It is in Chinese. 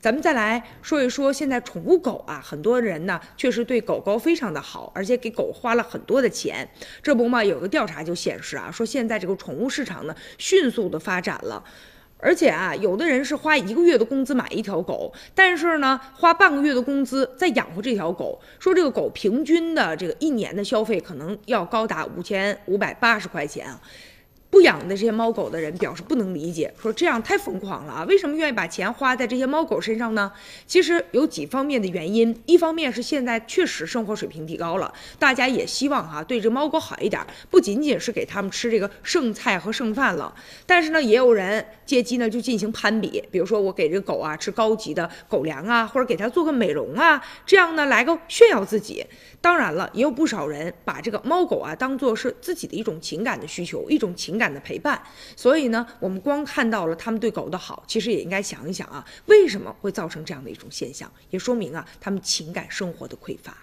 咱们再来说一说，现在宠物狗啊，很多人呢确实对狗狗非常的好，而且给狗花了很多的钱。这不嘛，有个调查就显示啊，说现在这个宠物市场呢迅速的发展了。而且啊，有的人是花一个月的工资买一条狗，但是呢，花半个月的工资再养活这条狗。说这个狗平均的这个一年的消费可能要高达五千五百八十块钱啊。不养的这些猫狗的人表示不能理解，说这样太疯狂了啊！为什么愿意把钱花在这些猫狗身上呢？其实有几方面的原因，一方面是现在确实生活水平提高了，大家也希望哈对这猫狗好一点，不仅仅是给他们吃这个剩菜和剩饭了。但是呢，也有人借机呢就进行攀比，比如说我给这狗啊吃高级的狗粮啊，或者给它做个美容啊，这样呢来个炫耀自己。当然了，也有不少人把这个猫狗啊当做是自己的一种情感的需求，一种情感的陪伴。所以呢，我们光看到了他们对狗的好，其实也应该想一想啊，为什么会造成这样的一种现象？也说明啊，他们情感生活的匮乏。